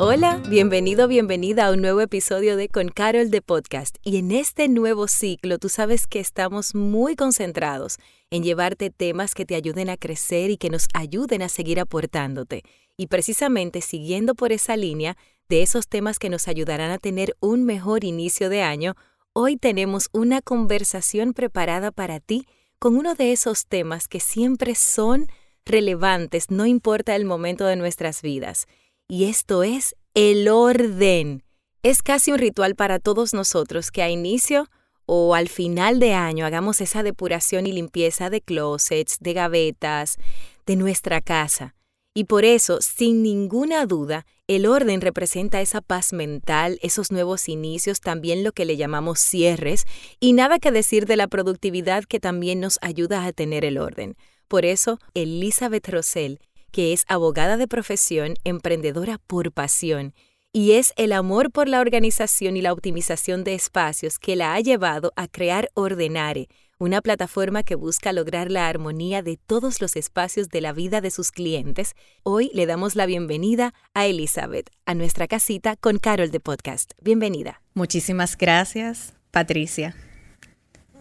Hola, bienvenido, bienvenida a un nuevo episodio de Con Carol de Podcast. Y en este nuevo ciclo, tú sabes que estamos muy concentrados en llevarte temas que te ayuden a crecer y que nos ayuden a seguir aportándote. Y precisamente siguiendo por esa línea de esos temas que nos ayudarán a tener un mejor inicio de año, hoy tenemos una conversación preparada para ti con uno de esos temas que siempre son relevantes, no importa el momento de nuestras vidas y esto es el orden. Es casi un ritual para todos nosotros que a inicio o al final de año hagamos esa depuración y limpieza de closets, de gavetas, de nuestra casa. Y por eso, sin ninguna duda, el orden representa esa paz mental, esos nuevos inicios, también lo que le llamamos cierres, y nada que decir de la productividad que también nos ayuda a tener el orden. Por eso, Elizabeth Rosell que es abogada de profesión, emprendedora por pasión, y es el amor por la organización y la optimización de espacios que la ha llevado a crear Ordenare, una plataforma que busca lograr la armonía de todos los espacios de la vida de sus clientes. Hoy le damos la bienvenida a Elizabeth, a nuestra casita con Carol de Podcast. Bienvenida. Muchísimas gracias, Patricia.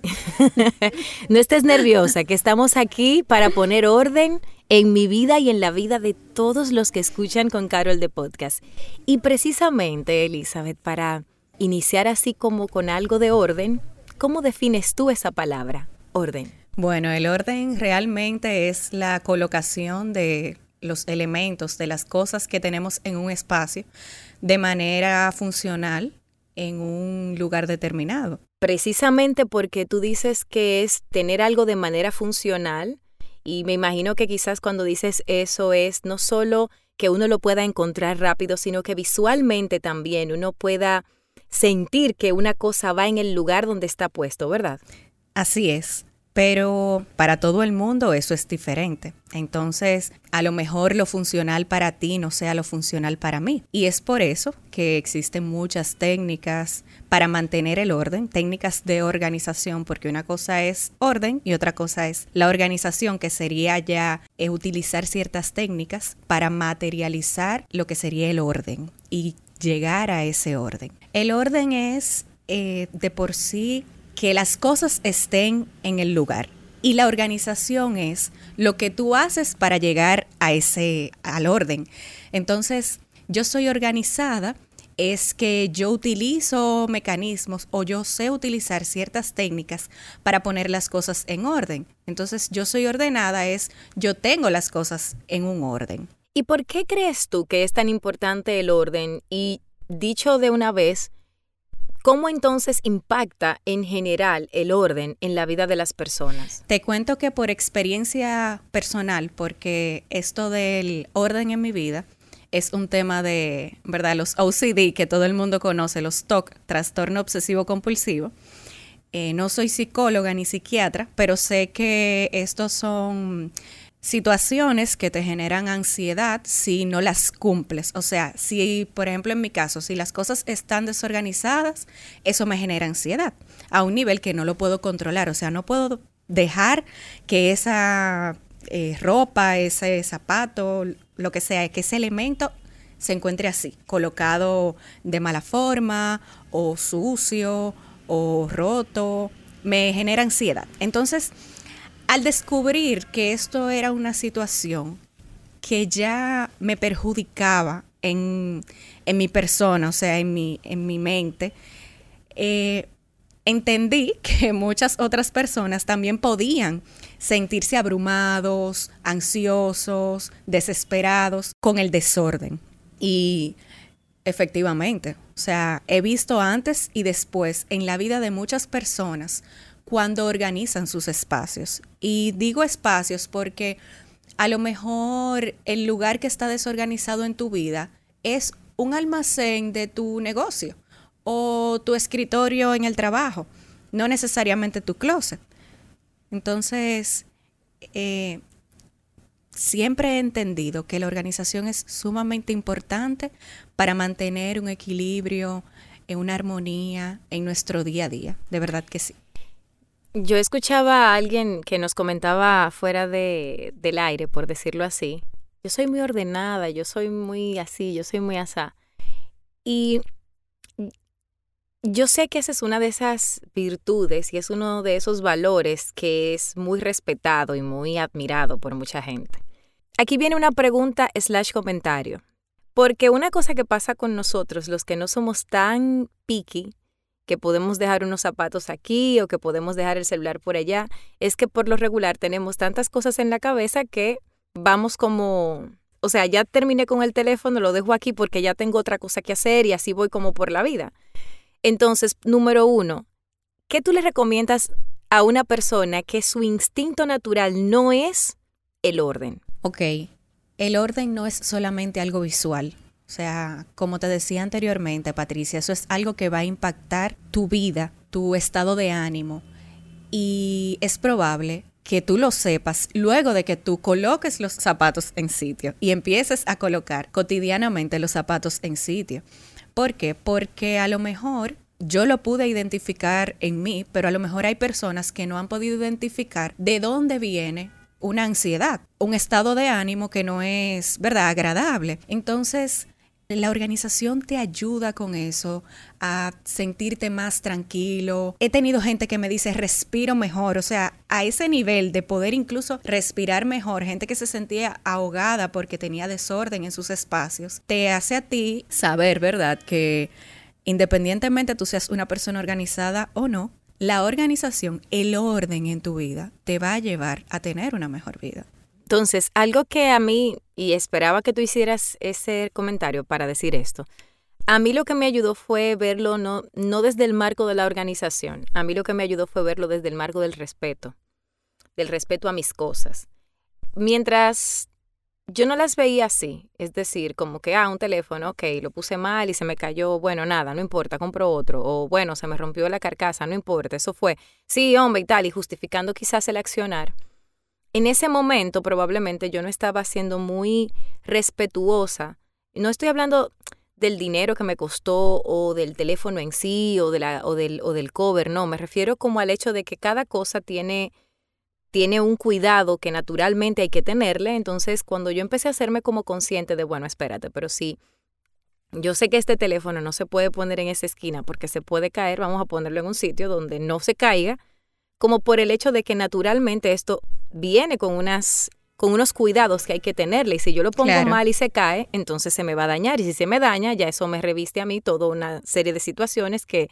no estés nerviosa, que estamos aquí para poner orden en mi vida y en la vida de todos los que escuchan con Carol de Podcast. Y precisamente, Elizabeth, para iniciar así como con algo de orden, ¿cómo defines tú esa palabra, orden? Bueno, el orden realmente es la colocación de los elementos, de las cosas que tenemos en un espacio de manera funcional en un lugar determinado. Precisamente porque tú dices que es tener algo de manera funcional, y me imagino que quizás cuando dices eso es no solo que uno lo pueda encontrar rápido, sino que visualmente también uno pueda sentir que una cosa va en el lugar donde está puesto, ¿verdad? Así es. Pero para todo el mundo eso es diferente. Entonces, a lo mejor lo funcional para ti no sea lo funcional para mí. Y es por eso que existen muchas técnicas para mantener el orden, técnicas de organización, porque una cosa es orden y otra cosa es la organización, que sería ya eh, utilizar ciertas técnicas para materializar lo que sería el orden y llegar a ese orden. El orden es eh, de por sí que las cosas estén en el lugar. Y la organización es lo que tú haces para llegar a ese, al orden. Entonces, yo soy organizada es que yo utilizo mecanismos o yo sé utilizar ciertas técnicas para poner las cosas en orden. Entonces, yo soy ordenada es yo tengo las cosas en un orden. ¿Y por qué crees tú que es tan importante el orden? Y dicho de una vez, ¿Cómo entonces impacta en general el orden en la vida de las personas? Te cuento que por experiencia personal, porque esto del orden en mi vida es un tema de, ¿verdad? Los OCD que todo el mundo conoce, los TOC, trastorno obsesivo compulsivo. Eh, no soy psicóloga ni psiquiatra, pero sé que estos son situaciones que te generan ansiedad si no las cumples. O sea, si, por ejemplo, en mi caso, si las cosas están desorganizadas, eso me genera ansiedad a un nivel que no lo puedo controlar. O sea, no puedo dejar que esa eh, ropa, ese zapato, lo que sea, que ese elemento se encuentre así, colocado de mala forma o sucio o roto, me genera ansiedad. Entonces, al descubrir que esto era una situación que ya me perjudicaba en, mi persona, o sea, en mi, en mi mente, eh, entendí que muchas otras personas también podían sentirse abrumados, ansiosos, desesperados con el desorden. Y efectivamente, o sea, he visto antes y después en la vida de muchas personas cuando organizan sus espacios. Y digo espacios porque a lo mejor el lugar que está desorganizado en tu vida es un almacén de tu negocio o tu escritorio en el trabajo, no necesariamente tu closet. Entonces, eh, siempre he entendido que la organización es sumamente importante para mantener un equilibrio, en una armonía en nuestro día a día. De verdad que sí. Yo escuchaba a alguien que nos comentaba fuera de, del aire, por decirlo así. Yo soy muy ordenada, yo soy muy así, yo soy muy asá. Y yo sé que esa es una de esas virtudes y es uno de esos valores que es muy respetado y muy admirado por mucha gente. Aquí viene una pregunta slash comentario. Porque una cosa que pasa con nosotros, los que no somos tan picky, que podemos dejar unos zapatos aquí o que podemos dejar el celular por allá, es que por lo regular tenemos tantas cosas en la cabeza que vamos como, o sea, ya terminé con el teléfono, lo dejo aquí porque ya tengo otra cosa que hacer y así voy como por la vida. Entonces, número uno, ¿qué tú le recomiendas a una persona que su instinto natural no es el orden? Ok, el orden no es solamente algo visual. O sea, como te decía anteriormente, Patricia, eso es algo que va a impactar tu vida, tu estado de ánimo. Y es probable que tú lo sepas luego de que tú coloques los zapatos en sitio y empieces a colocar cotidianamente los zapatos en sitio. ¿Por qué? Porque a lo mejor yo lo pude identificar en mí, pero a lo mejor hay personas que no han podido identificar de dónde viene una ansiedad, un estado de ánimo que no es, ¿verdad?, agradable. Entonces, la organización te ayuda con eso, a sentirte más tranquilo. He tenido gente que me dice, respiro mejor, o sea, a ese nivel de poder incluso respirar mejor, gente que se sentía ahogada porque tenía desorden en sus espacios, te hace a ti saber, ¿verdad?, que independientemente tú seas una persona organizada o no, la organización, el orden en tu vida, te va a llevar a tener una mejor vida. Entonces, algo que a mí, y esperaba que tú hicieras ese comentario para decir esto, a mí lo que me ayudó fue verlo no, no desde el marco de la organización, a mí lo que me ayudó fue verlo desde el marco del respeto, del respeto a mis cosas. Mientras yo no las veía así, es decir, como que, ah, un teléfono, ok, lo puse mal y se me cayó, bueno, nada, no importa, compro otro, o bueno, se me rompió la carcasa, no importa, eso fue, sí, hombre y tal, y justificando quizás el accionar. En ese momento probablemente yo no estaba siendo muy respetuosa, no estoy hablando del dinero que me costó o del teléfono en sí o, de la, o, del, o del cover, no, me refiero como al hecho de que cada cosa tiene tiene un cuidado que naturalmente hay que tenerle. Entonces, cuando yo empecé a hacerme como consciente de, bueno, espérate, pero sí, yo sé que este teléfono no se puede poner en esa esquina porque se puede caer, vamos a ponerlo en un sitio donde no se caiga, como por el hecho de que naturalmente esto viene con unas con unos cuidados que hay que tenerle y si yo lo pongo mal y se cae, entonces se me va a dañar y si se me daña, ya eso me reviste a mí toda una serie de situaciones que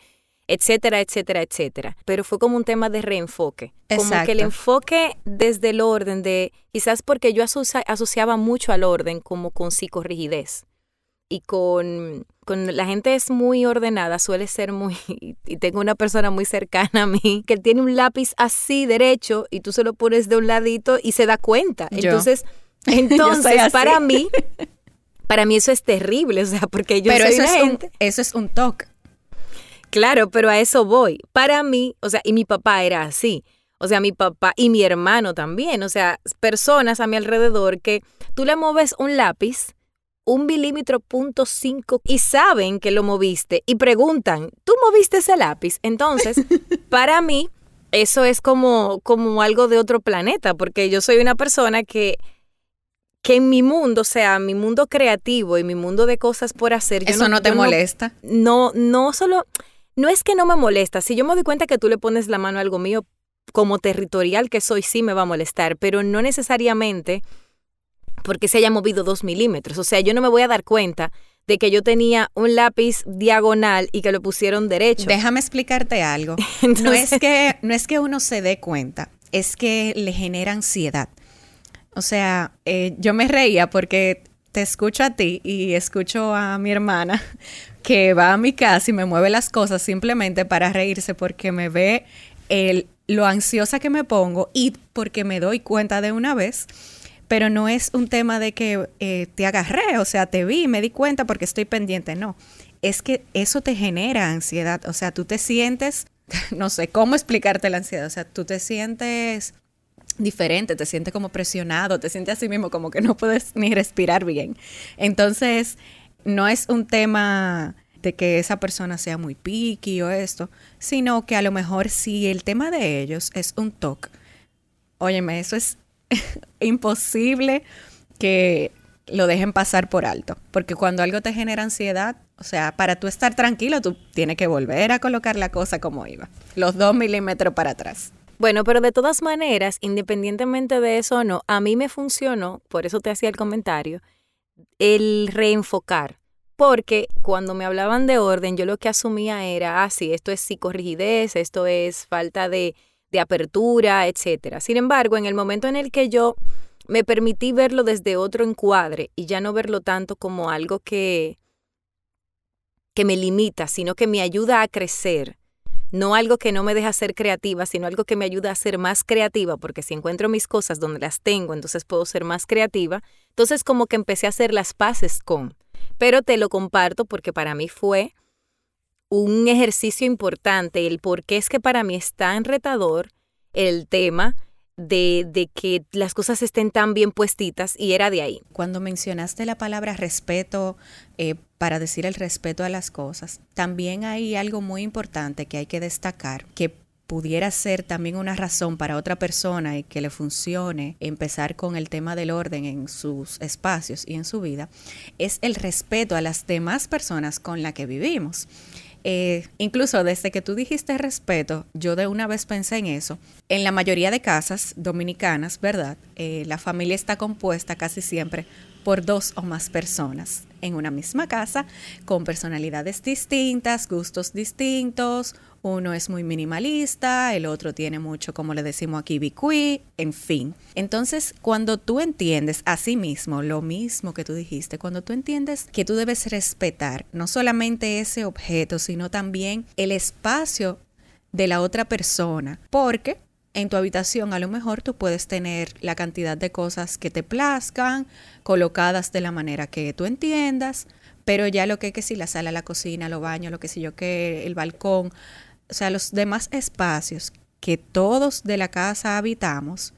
etcétera, etcétera, etcétera. Pero fue como un tema de reenfoque. Como que el enfoque desde el orden de, quizás porque yo asociaba mucho al orden como con psicorrigidez. Y con, con la gente es muy ordenada, suele ser muy, y tengo una persona muy cercana a mí, que tiene un lápiz así derecho y tú se lo pones de un ladito y se da cuenta. Entonces, entonces para mí, para mí eso es terrible, o sea, porque yo Pero soy eso, es gente... un, eso es un toque. Claro, pero a eso voy. Para mí, o sea, y mi papá era así. O sea, mi papá y mi hermano también. O sea, personas a mi alrededor que tú le mueves un lápiz, un milímetro punto cinco, y saben que lo moviste y preguntan, ¿tú moviste ese lápiz? Entonces, para mí, eso es como, como algo de otro planeta, porque yo soy una persona que que en mi mundo, o sea, mi mundo creativo y mi mundo de cosas por hacer, eso no, te molesta. No, no solo no es que no me molesta, si yo me doy cuenta que tú le pones la mano a algo mío, como territorial que soy, sí me va a molestar, pero no necesariamente porque se haya movido dos milímetros. O sea, yo no me voy a dar cuenta de que yo tenía un lápiz diagonal y que lo pusieron derecho. Déjame explicarte algo. no, es que, no es que uno se dé cuenta, es que le genera ansiedad. O sea, eh, yo me reía porque te escucho a ti y escucho a mi hermana que va a mi casa y me mueve las cosas simplemente para reírse porque me ve el, lo ansiosa que me pongo y porque me doy cuenta de una vez. Pero no es un tema de que eh, te agarré, o sea, te vi, me di cuenta porque estoy pendiente, no. Es que eso te genera ansiedad, o sea, tú te sientes, no sé cómo explicarte la ansiedad, o sea, tú te sientes diferente, te sientes como presionado, te sientes así mismo como que no puedes ni respirar bien. Entonces, no es un tema de que esa persona sea muy picky o esto, sino que a lo mejor si el tema de ellos es un TOC, óyeme, eso es imposible que lo dejen pasar por alto, porque cuando algo te genera ansiedad, o sea, para tú estar tranquilo, tú tienes que volver a colocar la cosa como iba, los dos milímetros para atrás. Bueno, pero de todas maneras, independientemente de eso o no, a mí me funcionó, por eso te hacía el comentario, el reenfocar. Porque cuando me hablaban de orden, yo lo que asumía era, ah, sí, esto es psicorrigidez, esto es falta de, de apertura, etc. Sin embargo, en el momento en el que yo me permití verlo desde otro encuadre y ya no verlo tanto como algo que, que me limita, sino que me ayuda a crecer, no algo que no me deja ser creativa, sino algo que me ayuda a ser más creativa, porque si encuentro mis cosas donde las tengo, entonces puedo ser más creativa. Entonces como que empecé a hacer las paces con pero te lo comparto porque para mí fue un ejercicio importante, el por qué es que para mí es tan retador el tema de, de, que las cosas estén tan bien puestitas y era de ahí. Cuando mencionaste la palabra respeto, eh, para decir el respeto a las cosas, también hay algo muy importante que hay que destacar, que pudiera ser también una razón para otra persona y que le funcione empezar con el tema del orden en sus espacios y en su vida, es el respeto a las demás personas con las que vivimos. Eh, incluso desde que tú dijiste respeto, yo de una vez pensé en eso. En la mayoría de casas dominicanas, ¿verdad? Eh, la familia está compuesta casi siempre por dos o más personas en una misma casa, con personalidades distintas, gustos distintos, uno es muy minimalista, el otro tiene mucho, como le decimos aquí, bicuí, en fin. Entonces, cuando tú entiendes a sí mismo lo mismo que tú dijiste, cuando tú entiendes que tú debes respetar no solamente ese objeto, sino también el espacio de la otra persona, porque en tu habitación a lo mejor tú puedes tener la cantidad de cosas que te plazcan, colocadas de la manera que tú entiendas, pero ya lo que es que si la sala, la cocina, los baños, lo que sé yo que el balcón, o sea, los demás espacios que todos de la casa habitamos,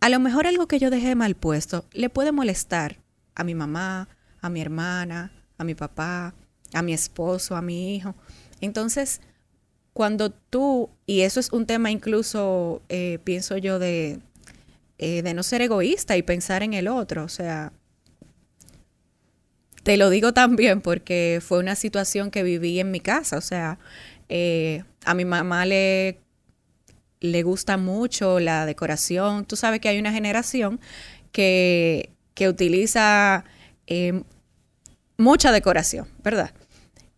a lo mejor algo que yo dejé mal puesto le puede molestar a mi mamá, a mi hermana, a mi papá, a mi esposo, a mi hijo. Entonces, cuando tú, y eso es un tema incluso, eh, pienso yo, de, eh, de no ser egoísta y pensar en el otro, o sea, te lo digo también porque fue una situación que viví en mi casa, o sea, eh, a mi mamá le, le gusta mucho la decoración. Tú sabes que hay una generación que, que utiliza eh, mucha decoración, ¿verdad?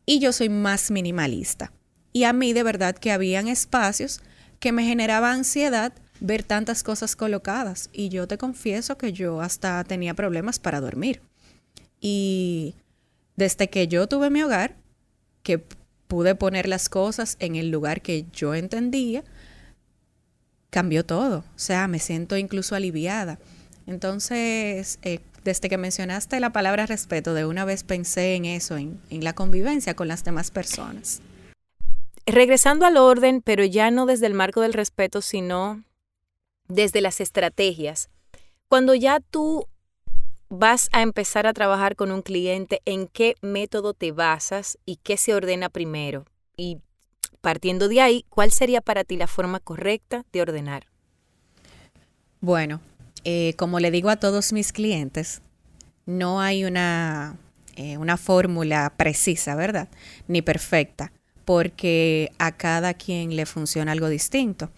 Y yo soy más minimalista. Y a mí de verdad que habían espacios que me generaba ansiedad ver tantas cosas colocadas. Y yo te confieso que yo hasta tenía problemas para dormir. Y desde que yo tuve mi hogar, que pude poner las cosas en el lugar que yo entendía, cambió todo. O sea, me siento incluso aliviada. Entonces, eh, desde que mencionaste la palabra respeto, de una vez pensé en eso, en, en la convivencia con las demás personas. Regresando al orden, pero ya no desde el marco del respeto, sino desde las estrategias. Cuando ya tú vas a empezar a trabajar con un cliente, ¿en qué método te basas y qué se ordena primero? Y partiendo de ahí, ¿cuál sería para ti la forma correcta de ordenar? Bueno, eh, como le digo a todos mis clientes, no hay una, eh, una fórmula precisa, ¿verdad? Ni perfecta, porque a cada quien le funciona algo distinto.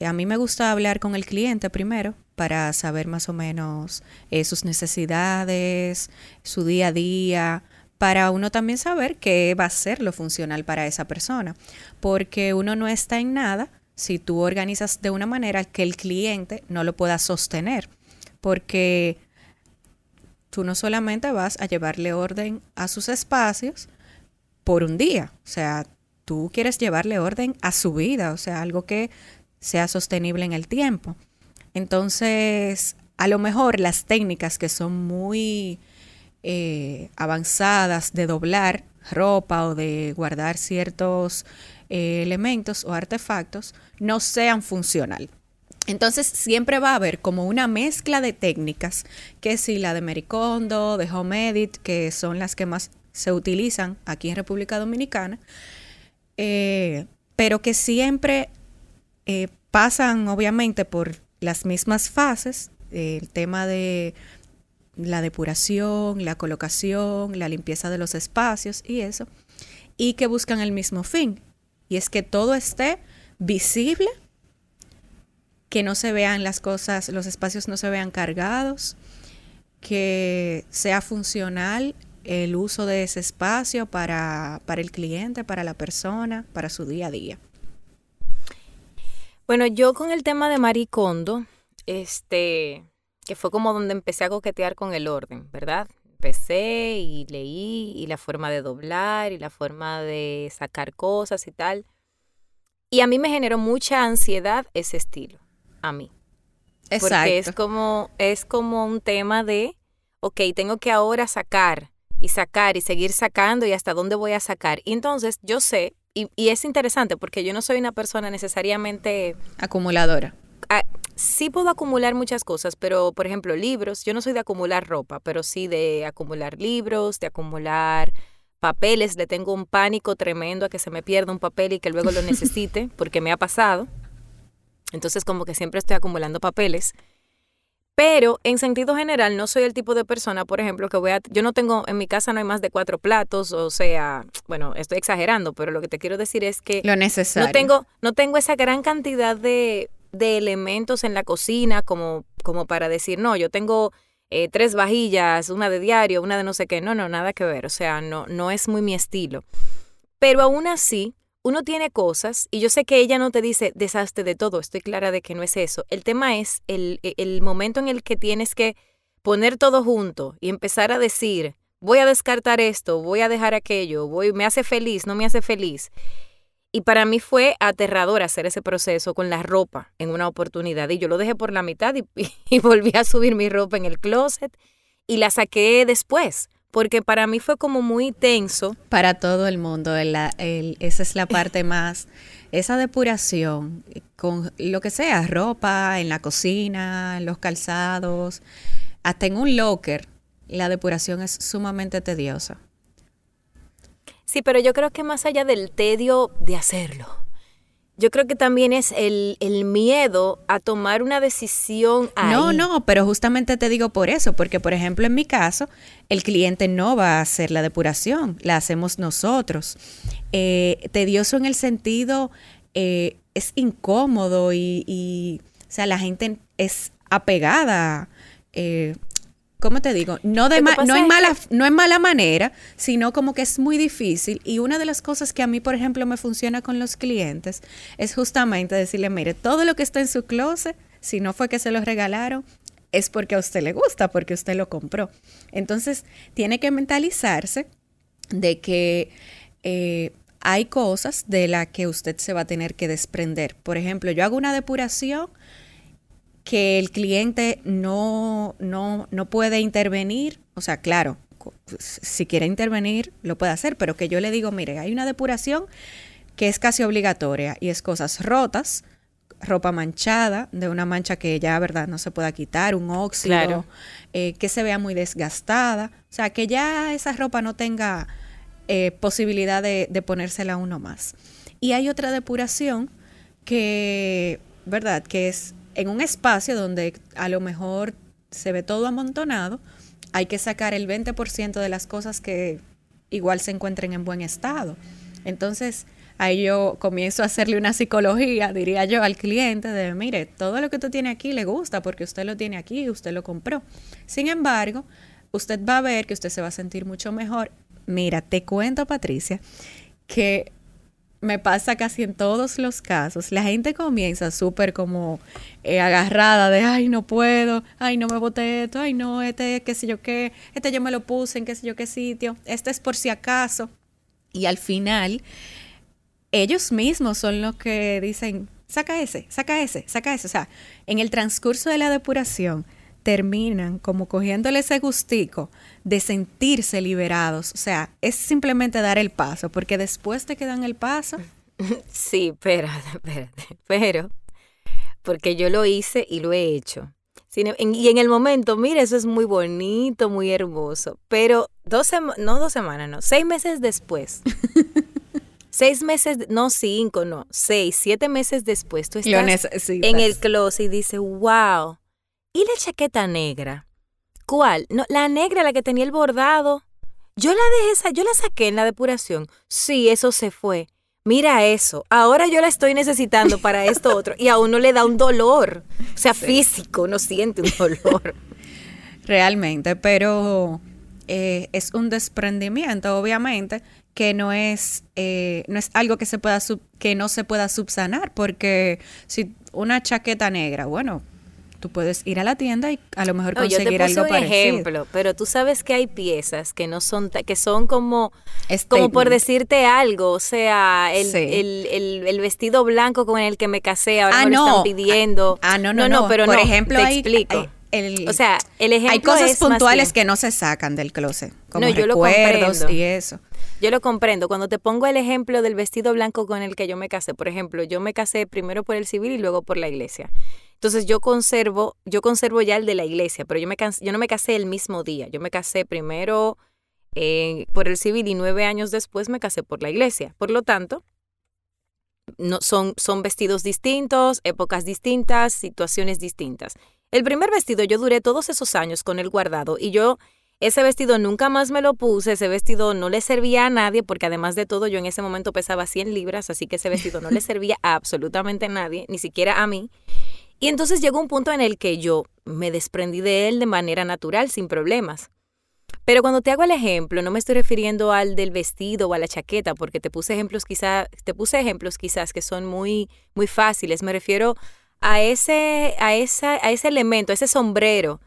A mí me gusta hablar con el cliente primero para saber más o menos eh, sus necesidades, su día a día, para uno también saber qué va a ser lo funcional para esa persona, porque uno no está en nada si tú organizas de una manera que el cliente no lo pueda sostener, porque tú no solamente vas a llevarle orden a sus espacios por un día, o sea, tú quieres llevarle orden a su vida, o sea, algo que sea sostenible en el tiempo. Entonces, a lo mejor las técnicas que son muy eh, avanzadas de doblar ropa o de guardar ciertos eh, elementos o artefactos no sean funcional. Entonces siempre va a haber como una mezcla de técnicas, que si la de Mericondo, de Home Edit, que son las que más se utilizan aquí en República Dominicana, eh, pero que siempre pasan obviamente por las mismas fases, el tema de la depuración, la colocación, la limpieza de los espacios y eso, y que buscan el mismo fin, y es que todo esté visible, que no se vean las cosas, los espacios no se vean cargados, que sea funcional el uso de ese espacio para, para el cliente, para la persona, para su día a día. Bueno, yo con el tema de Maricondo, este, que fue como donde empecé a coquetear con el orden, ¿verdad? Empecé y leí y la forma de doblar y la forma de sacar cosas y tal. Y a mí me generó mucha ansiedad ese estilo, a mí. Exacto. Porque es como, es como un tema de, ok, tengo que ahora sacar y sacar y seguir sacando y hasta dónde voy a sacar. Y entonces yo sé, y, es interesante porque yo no soy una persona necesariamente... Acumuladora. sí puedo acumular muchas cosas, pero por ejemplo libros, yo no soy de acumular ropa, pero sí de acumular libros, de acumular papeles, le tengo un pánico tremendo a que se me pierda un papel y que luego lo necesite, porque me ha pasado. Entonces como que siempre estoy acumulando papeles. Pero en sentido general no soy el tipo de persona, por ejemplo, que voy a... Yo no tengo, en mi casa no hay más de cuatro platos, o sea, bueno, estoy exagerando, pero lo que te quiero decir es que... Lo necesario. No tengo, no tengo esa gran cantidad de, de elementos en la cocina como, como para decir, no, yo tengo eh, tres vajillas, una de diario, una de no sé qué. No, no, nada que ver, o sea, no, no es muy mi estilo. Pero aún así, uno tiene cosas, y yo sé que ella no te dice deshazte de todo, estoy clara de que no es eso. El tema es el, e, el momento en el que tienes que poner todo junto y empezar a decir, voy a descartar esto, voy a dejar aquello, voy, me hace feliz, no me hace feliz. Y para mí fue aterrador hacer ese proceso con la ropa en una oportunidad. Y yo lo dejé por la mitad y volví a subir mi ropa en el closet y la saqué después porque para mí fue como muy tenso. Para todo el mundo, esa es la parte más, esa depuración, con lo que sea, ropa, en la cocina, en los calzados, hasta en un locker, la depuración es sumamente tediosa. Sí, pero yo creo que más allá del tedio de hacerlo, yo creo que también es el, miedo a tomar una decisión. Ahí. No, no, pero justamente te digo por eso, porque por ejemplo en mi caso, el cliente no va a hacer la depuración, la hacemos nosotros. Eh, tedioso en el sentido, eh, es incómodo y, o sea, la gente es apegada. Eh, ¿cómo te digo? No, de no, en mala, no en mala manera, sino como que es muy difícil. Y una de las cosas que a mí, por ejemplo, me funciona con los clientes es justamente decirle, mire, todo lo que está en su closet, si no fue que se lo regalaron, es porque a usted le gusta, porque usted lo compró. Entonces, tiene que mentalizarse de que eh, hay cosas de las que usted se va a tener que desprender. Por ejemplo, yo hago una depuración que el cliente no, no, no puede intervenir, o sea, claro, si quiere intervenir, lo puede hacer, pero que yo le digo, mire, hay una depuración que es casi obligatoria y es cosas rotas, ropa manchada, de una mancha que ya, ¿verdad?, no se pueda quitar, un óxido, eh, que se vea muy desgastada, o sea, que ya esa ropa no tenga eh, posibilidad de, de ponérsela uno más. Y hay otra depuración que, ¿verdad?, que es en un espacio donde a lo mejor se ve todo amontonado, hay que sacar el 20% de las cosas que igual se encuentren en buen estado. Entonces, ahí yo comienzo a hacerle una psicología, diría yo, al cliente de, mire, todo lo que tú tienes aquí le gusta porque usted lo tiene aquí usted lo compró. Sin embargo, usted va a ver que usted se va a sentir mucho mejor. Mira, te cuento, Patricia, que me pasa casi en todos los casos. La gente comienza súper como eh, agarrada de, ay, no puedo, ay, no me boté esto, ay, no, este, qué sé yo qué, este yo me lo puse en qué sé yo qué sitio, este es por si acaso. Y al final, ellos mismos son los que dicen, saca ese, saca ese, saca ese. O sea, en el transcurso de la depuración, terminan como cogiéndole ese gustico de sentirse liberados. O sea, es simplemente dar el paso, porque después de que dan el paso... Sí, espérate, espérate. Pero porque yo lo hice y lo he hecho. Y en el momento, mire, eso es muy bonito, muy hermoso. Pero dos no dos semanas, no, seis meses después. seis meses, no cinco, no, seis, siete meses después, tú estás en el closet y dices, wow. ¿Y la chaqueta negra? ¿Cuál? No, la negra, la que tenía el bordado. Yo la dejé, esa, yo la saqué en la depuración. Sí, eso se fue mira eso, ahora yo la estoy necesitando para esto otro, y a uno le da un dolor, o sea, físico, uno siente un dolor. Realmente, pero eh, es un desprendimiento, obviamente, que no es, eh, no es algo que, se pueda que no se pueda subsanar, porque si una chaqueta negra, bueno, tú puedes ir a la tienda y a lo mejor conseguir yo te algo un ejemplo, pero tú sabes que hay piezas que no son que son como como por decirte algo, o sea, el, el, el, vestido blanco con el que me casé ahora ah, me lo están pidiendo. Ah, no, no, no, pero por ejemplo, te explico. o sea, el ejemplo Hay cosas puntuales que no se sacan del closet, como no, yo recuerdos y eso. Yo lo comprendo. Cuando te pongo el ejemplo del vestido blanco con el que yo me casé, por ejemplo, yo me casé primero por el civil y luego por la iglesia. Entonces yo conservo, yo conservo ya el de la iglesia, pero yo, me yo no me casé el mismo día. Yo me casé primero eh, por el civil y nueve años después me casé por la iglesia. Por lo tanto, no, son, son vestidos distintos, épocas distintas, situaciones distintas. El primer vestido yo duré todos esos años con él guardado y yo ese vestido nunca más me lo puse, ese vestido no le servía a nadie porque además de todo yo en ese momento pesaba 100 libras, así que ese vestido no le servía a absolutamente nadie, ni siquiera a mí. Y entonces llegó un punto en el que yo me desprendí de él de manera natural, sin problemas. Pero cuando te hago el ejemplo, no me estoy refiriendo al del vestido o a la chaqueta, porque te puse ejemplos quizás, te puse ejemplos quizás que son muy, muy fáciles. Me refiero a ese, a esa, a ese elemento, a ese sombrero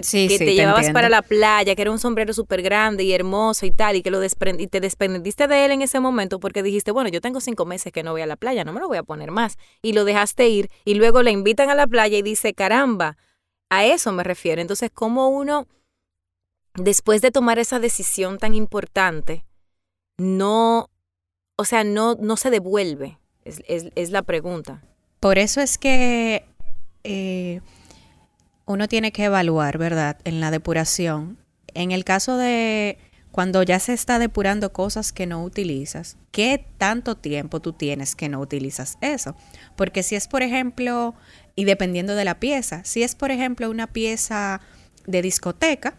que, te, llevabas para la playa, que era un sombrero súper grande y hermoso y tal, y que lo y te desprendiste de él en ese momento porque dijiste, bueno, yo tengo cinco meses que no voy a la playa, no me lo voy a poner más. Y lo dejaste ir y luego le invitan a la playa y dice, caramba, a eso me refiero. Entonces, ¿cómo uno, después de tomar esa decisión tan importante, no, o sea, no, no se devuelve? Es, es, la pregunta. Por eso es que... Eh, uno tiene que evaluar, ¿verdad? En la depuración. En el caso de cuando ya se está depurando cosas que no utilizas, ¿qué tanto tiempo tú tienes que no utilizas eso? Porque si es, por ejemplo, y dependiendo de la pieza, si es, por ejemplo, una pieza de discoteca,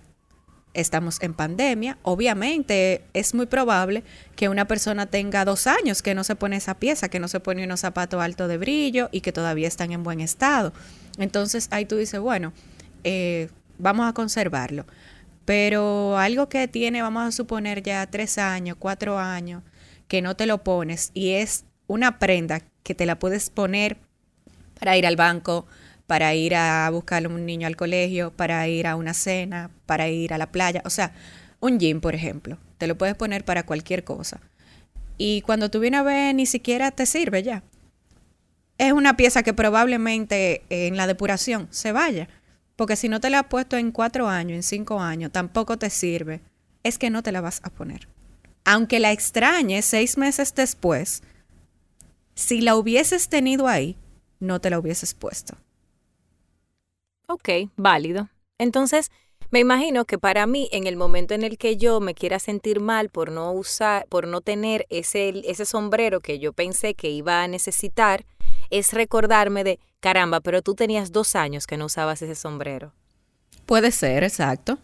estamos en pandemia, obviamente es muy probable que una persona tenga dos años que no se pone esa pieza, que no se pone unos zapatos altos de brillo y que todavía están en buen estado. Entonces ahí tú dices, bueno, eh, vamos a conservarlo. Pero algo que tiene, vamos a suponer ya tres años, cuatro años, que no te lo pones y es una prenda que te la puedes poner para ir al banco, para ir a buscar a un niño al colegio, para ir a una cena, para ir a la playa. O sea, un jean, por ejemplo, te lo puedes poner para cualquier cosa. Y cuando tú vienes a ver, ni siquiera te sirve ya es una pieza que probablemente en la depuración se vaya. Porque si no te la has puesto en cuatro años, en cinco años, tampoco te sirve. Es que no te la vas a poner. Aunque la extrañes seis meses después, si la hubieses tenido ahí, no te la hubieses puesto. Ok, válido. Entonces, me imagino que para mí, en el momento en el que yo me quiera sentir mal por no usar, por no tener ese, ese sombrero que yo pensé que iba a necesitar, es recordarme de, caramba, pero tú tenías dos años que no usabas ese sombrero. Puede ser, exacto.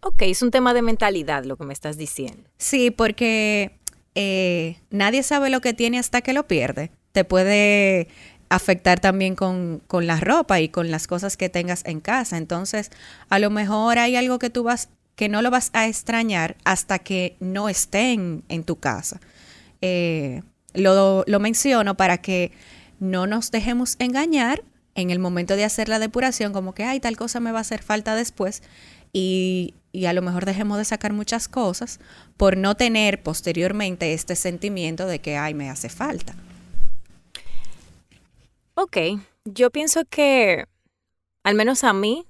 Ok, es un tema de mentalidad lo que me estás diciendo. Sí, porque eh, nadie sabe lo que tiene hasta que lo pierde. Te puede afectar también con, con, la ropa y con las cosas que tengas en casa. Entonces, a lo mejor hay algo que tú vas, que no lo vas a extrañar hasta que no esté en, tu casa. Eh, lo, lo menciono para que no nos dejemos engañar en el momento de hacer la depuración, como que, ay, tal cosa me va a hacer falta después, y, a lo mejor dejemos de sacar muchas cosas por no tener posteriormente este sentimiento de que, ay, me hace falta. Ok, yo pienso que, al menos a mí,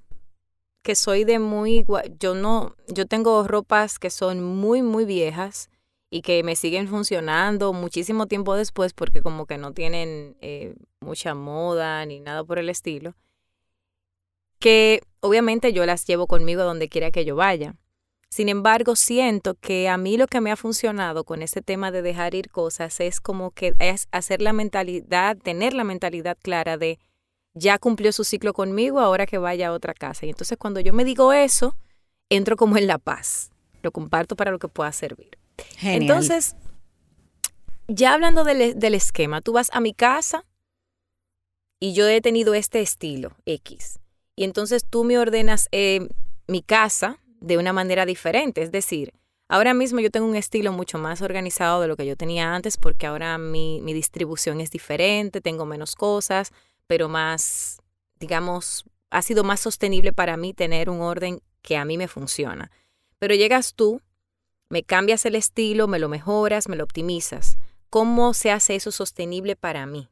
que soy de muy, yo no, yo tengo ropas que son muy, muy viejas y que me siguen funcionando muchísimo tiempo después porque como que no tienen eh, mucha moda ni nada por el estilo, que obviamente yo las llevo conmigo donde quiera que yo vaya. Sin embargo, siento que a mí lo que me ha funcionado con este tema de dejar ir cosas es como que es hacer la mentalidad, tener la mentalidad clara de ya cumplió su ciclo conmigo, ahora que vaya a otra casa. Y entonces cuando yo me digo eso, entro como en la paz. Lo comparto para lo que pueda servir. Entonces, ya hablando del, esquema, tú vas a mi casa y yo he tenido este estilo X. Y entonces tú me ordenas eh, mi casa de una manera diferente. Es decir, ahora mismo yo tengo un estilo mucho más organizado de lo que yo tenía antes porque ahora mi distribución es diferente, tengo menos cosas, pero más, digamos, ha sido más sostenible para mí tener un orden que a mí me funciona. Pero llegas tú, me cambias el estilo, me lo mejoras, me lo optimizas. ¿Cómo se hace eso sostenible para mí?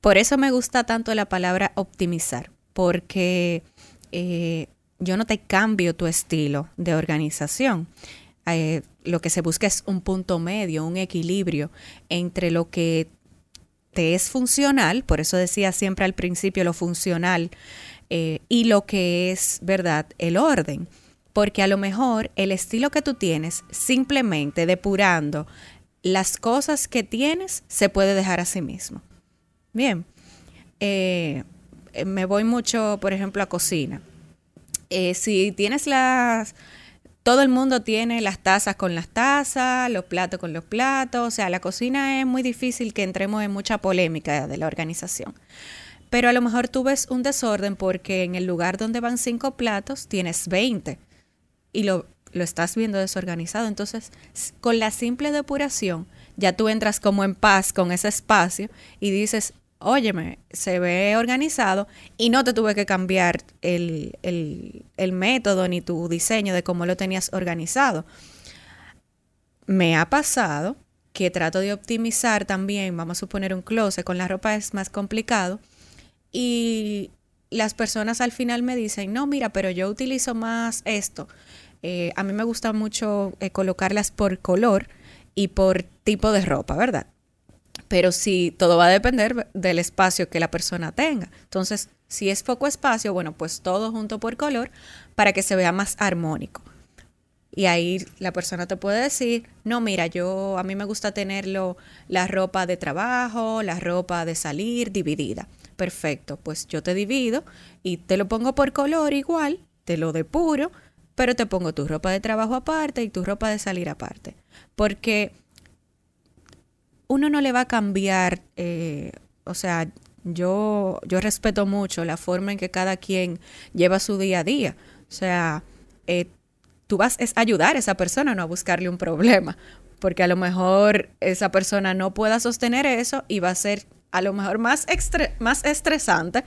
Por eso me gusta tanto la palabra optimizar, porque eh, yo no te cambio tu estilo de organización. Eh, lo que se busca es un punto medio, un equilibrio entre lo que te es funcional, por eso decía siempre al principio lo funcional, eh, y lo que es, ¿verdad?, el orden. Porque a lo mejor el estilo que tú tienes, simplemente depurando las cosas que tienes, se puede dejar a sí mismo. Bien, eh, me voy mucho, por ejemplo, a cocina. Eh, si tienes las todo el mundo tiene las tazas con las tazas, los platos con los platos, o sea, la cocina es muy difícil que entremos en mucha polémica de la organización. Pero a lo mejor tú ves un desorden porque en el lugar donde van cinco platos tienes 20 y lo, lo estás viendo desorganizado. Entonces, con la simple depuración, ya tú entras como en paz con ese espacio y dices, óyeme, se ve organizado y no te tuve que cambiar el, método ni tu diseño de cómo lo tenías organizado. Me ha pasado que trato de optimizar también, vamos a suponer un closet, con la ropa es más complicado y las personas al final me dicen, no, mira, pero yo utilizo más esto. Eh, a mí me gusta mucho eh, colocarlas por color y por tipo de ropa, ¿verdad? pero sí, todo va a depender del espacio que la persona tenga. Entonces, si es poco espacio, bueno, pues todo junto por color para que se vea más armónico. Y ahí la persona te puede decir, no, mira, yo a mí me gusta tenerlo la ropa de trabajo, la ropa de salir dividida. Perfecto, pues yo te divido y te lo pongo por color igual, te lo depuro, pero te pongo tu ropa de trabajo aparte y tu ropa de salir aparte. Porque uno no le va a cambiar, eh, o sea, yo, yo respeto mucho la forma en que cada quien lleva su día a día. O sea, eh, tú vas a ayudar a esa persona, no a buscarle un problema, porque a lo mejor esa persona no pueda sostener eso y va a ser a lo mejor más, más estresante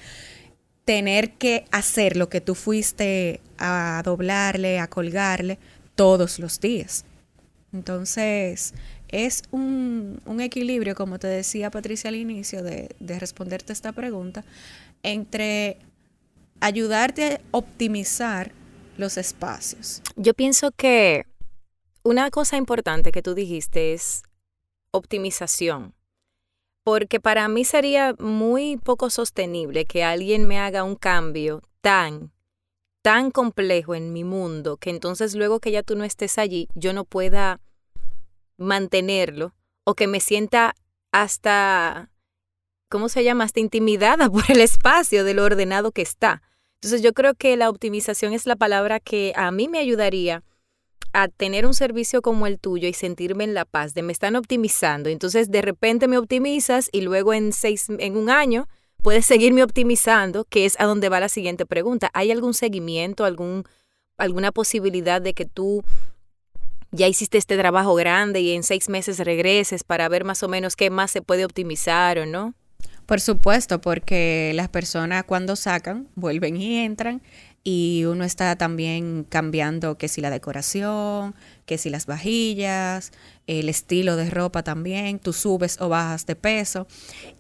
tener que hacer lo que tú fuiste a doblarle, a colgarle todos los días. Entonces, es un, equilibrio, como te decía Patricia al inicio de, de responderte esta pregunta, entre ayudarte a optimizar los espacios. Yo pienso que una cosa importante que tú dijiste es optimización, porque para mí sería muy poco sostenible que alguien me haga un cambio tan, tan complejo en mi mundo, que entonces luego que ya tú no estés allí, yo no pueda mantenerlo o que me sienta hasta, ¿cómo se llama? Hasta intimidada por el espacio de lo ordenado que está. Entonces yo creo que la optimización es la palabra que a mí me ayudaría a tener un servicio como el tuyo y sentirme en la paz de me están optimizando. Entonces de repente me optimizas y luego en seis, en un año puedes seguirme optimizando, que es a donde va la siguiente pregunta. ¿Hay algún seguimiento, algún, alguna posibilidad de que tú ya hiciste este trabajo grande y en seis meses regreses para ver más o menos qué más se puede optimizar o no? Por supuesto, porque las personas cuando sacan vuelven y entran y uno está también cambiando que si la decoración, que si las vajillas, el estilo de ropa también, tú subes o bajas de peso.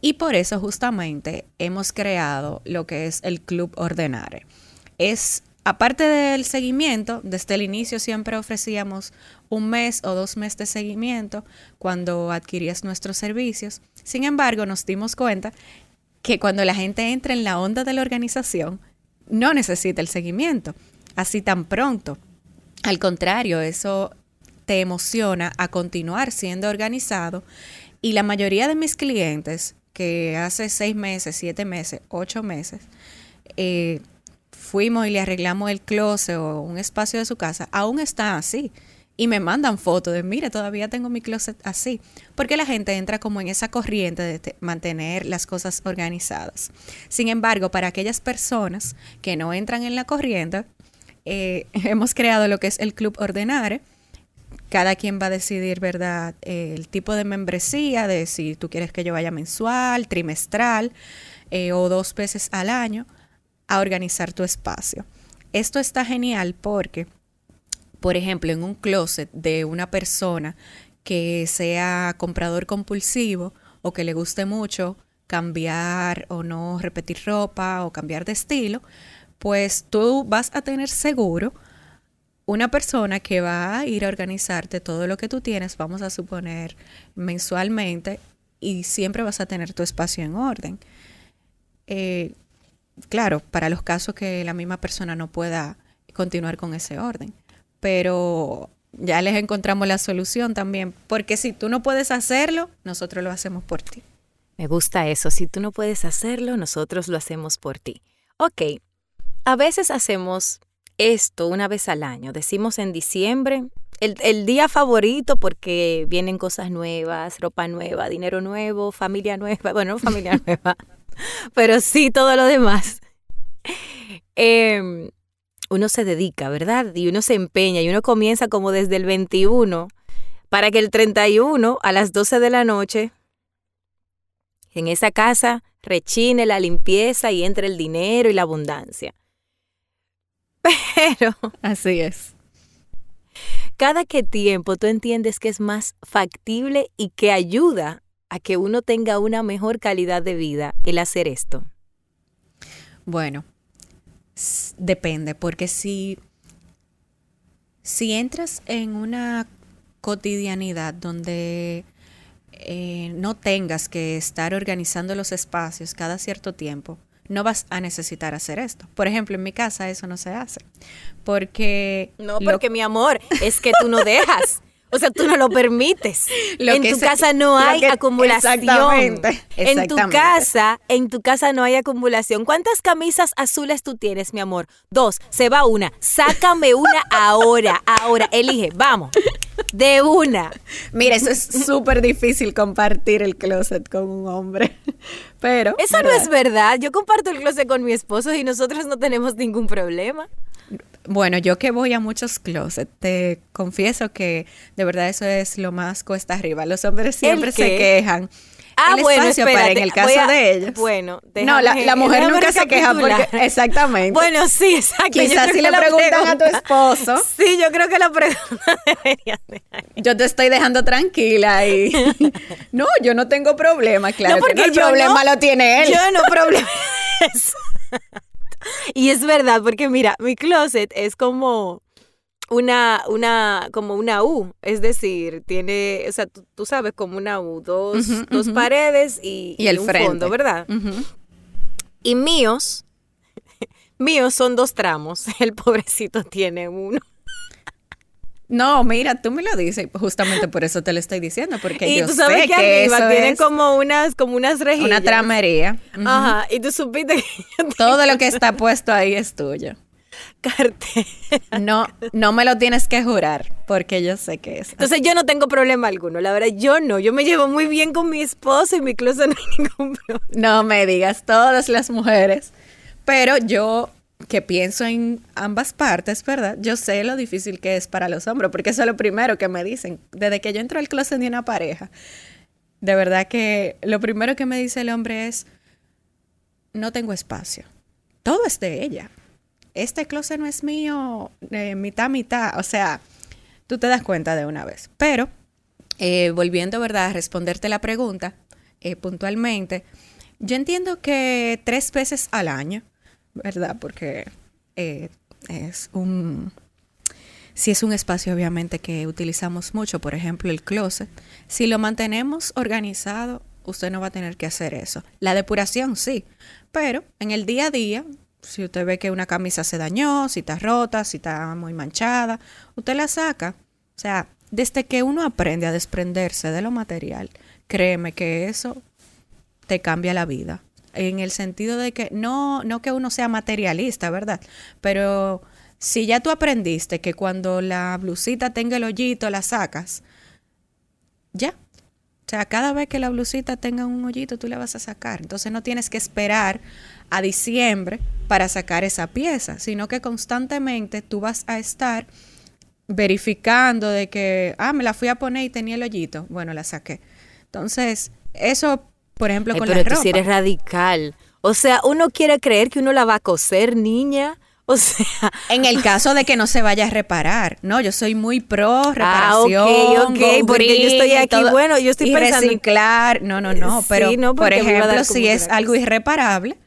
Y por eso justamente hemos creado lo que es el Club Ordenare. Es aparte del seguimiento, desde el inicio siempre ofrecíamos un mes o dos meses de seguimiento cuando adquirías nuestros servicios. Sin embargo, nos dimos cuenta que cuando la gente entra en la onda de la organización, no necesita el seguimiento así tan pronto. Al contrario, eso te emociona a continuar siendo organizado y la mayoría de mis clientes que hace seis meses, siete meses, ocho meses, eh, fuimos y le arreglamos el closet o un espacio de su casa, aún está así. Y me mandan fotos de, mire, todavía tengo mi closet así. Porque la gente entra como en esa corriente de mantener las cosas organizadas. Sin embargo, para aquellas personas que no entran en la corriente, eh, hemos creado lo que es el Club Ordenare. Cada quien va a decidir, ¿verdad?, el tipo de membresía, de si tú quieres que yo vaya mensual, trimestral eh, o dos veces al año a organizar tu espacio. Esto está genial porque, por ejemplo, en un closet de una persona que sea comprador compulsivo o que le guste mucho cambiar o no repetir ropa o cambiar de estilo, pues tú vas a tener seguro una persona que va a ir a organizarte todo lo que tú tienes, vamos a suponer mensualmente, y siempre vas a tener tu espacio en orden. Eh, claro, para los casos que la misma persona no pueda continuar con ese orden. Pero ya les encontramos la solución también, porque si tú no puedes hacerlo, nosotros lo hacemos por ti. Me gusta eso, si tú no puedes hacerlo, nosotros lo hacemos por ti. Ok, a veces hacemos esto una vez al año, decimos en diciembre, el, el, día favorito porque vienen cosas nuevas, ropa nueva, dinero nuevo, familia nueva, bueno, familia nueva, pero sí todo lo demás. Em, uno se dedica, ¿verdad? Y uno se empeña y uno comienza como desde el 21 para que el 31 a las 12 de la noche en esa casa rechine la limpieza y entre el dinero y la abundancia. Pero... Así es. Cada que tiempo tú entiendes que es más factible y que ayuda a que uno tenga una mejor calidad de vida el hacer esto? Bueno, depende, porque si, si entras en una cotidianidad donde eh, no tengas que estar organizando los espacios cada cierto tiempo, no vas a necesitar hacer esto. Por ejemplo, en mi casa eso no se hace. Porque... No, porque mi amor, es que tú no dejas. O sea, tú no lo permites. en tu casa no hay acumulación. Exactamente, En tu casa, en tu casa no hay acumulación. ¿Cuántas camisas azules tú tienes, mi amor? Dos. Se va una. Sácame una ahora, ahora. Elige, vamos. De una. Mira, eso es súper difícil compartir el closet con un hombre. Pero. Eso no es verdad. Yo comparto el closet con mi esposo y nosotros no tenemos ningún problema. Bueno, yo que voy a muchos closets, te confieso que de verdad eso es lo más cuesta arriba. Los hombres siempre se quejan. Ah, bueno, espérate, en el caso de ellos. Bueno, no, la, mujer nunca se queja porque exactamente. Bueno, sí, exacto. Quizás si le preguntan a tu esposo. Sí, yo creo que la pregunta debería Yo te estoy dejando tranquila y no, yo no tengo problema, claro. No, porque el problema lo tiene él. Yo no problema. y es verdad, porque mira, mi closet es como una, una, como una U, es decir, tiene, o sea, tú, sabes, como una U, dos, dos paredes y, el un fondo, ¿verdad? Y míos, míos son dos tramos, el pobrecito tiene uno. No, mira, tú me lo dices, justamente por eso te lo estoy diciendo, porque y yo tú sabes sé que, arriba tiene como unas, como unas rejillas. Una tramería. Ajá, y tú supiste que todo lo que está puesto ahí es tuyo. Cartera. No, no me lo tienes que jurar, porque yo sé que es. Entonces yo no tengo problema alguno, la verdad, yo no. Yo me llevo muy bien con mi esposo y mi closet no hay ningún problema. No me digas, todas las mujeres. Pero yo que pienso en ambas partes, ¿verdad? Yo sé lo difícil que es para los hombres, porque eso es lo primero que me dicen. Desde que yo entro al closet de una pareja, de verdad que lo primero que me dice el hombre es, no tengo espacio. Todo es de ella. Este closet no es mío, eh, mitad, mitad. O sea, tú te das cuenta de una vez. Pero, eh, volviendo, ¿verdad?, a responderte la pregunta eh, puntualmente, yo entiendo que tres veces al año ¿verdad? Porque eh, es un si es un espacio obviamente que utilizamos mucho, por ejemplo el closet, si lo mantenemos organizado, usted no va a tener que hacer eso. La depuración sí, pero en el día a día, si usted ve que una camisa se dañó, si está rota, si está muy manchada, usted la saca. O sea, desde que uno aprende a desprenderse de lo material, créeme que eso te cambia la vida. En el sentido de que no, no que uno sea materialista, ¿verdad? Pero si ya tú aprendiste que cuando la blusita tenga el hoyito la sacas, ya. O sea, cada vez que la blusita tenga un hoyito, tú la vas a sacar. Entonces no tienes que esperar a diciembre para sacar esa pieza, sino que constantemente tú vas a estar verificando de que, ah, me la fui a poner y tenía el hoyito. Bueno, la saqué. Entonces, eso, por ejemplo, con pero la tú si eres radical. O sea, uno quiere creer que uno la va a coser, niña. O sea, en el caso de que no se vaya a reparar, no, yo soy muy pro reparación, ah, ok, ok, porque yo estoy aquí, bueno, yo estoy y pensando reciclar, no, no, no, pero por ejemplo, si es algo irreparable,